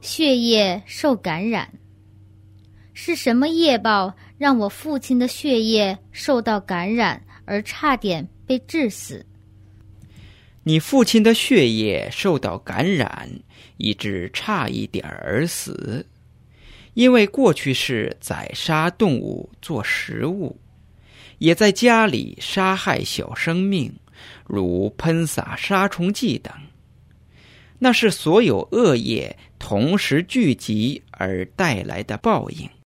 血液受感染。是什么业报让我父亲的血液受到感染，而差点被致死？你父亲的血液受到感染，以致差一点而死，因为过去是宰杀动物做食物，也在家里杀害小生命，如喷洒杀虫剂等。那是所有恶业同时聚集而带来的报应。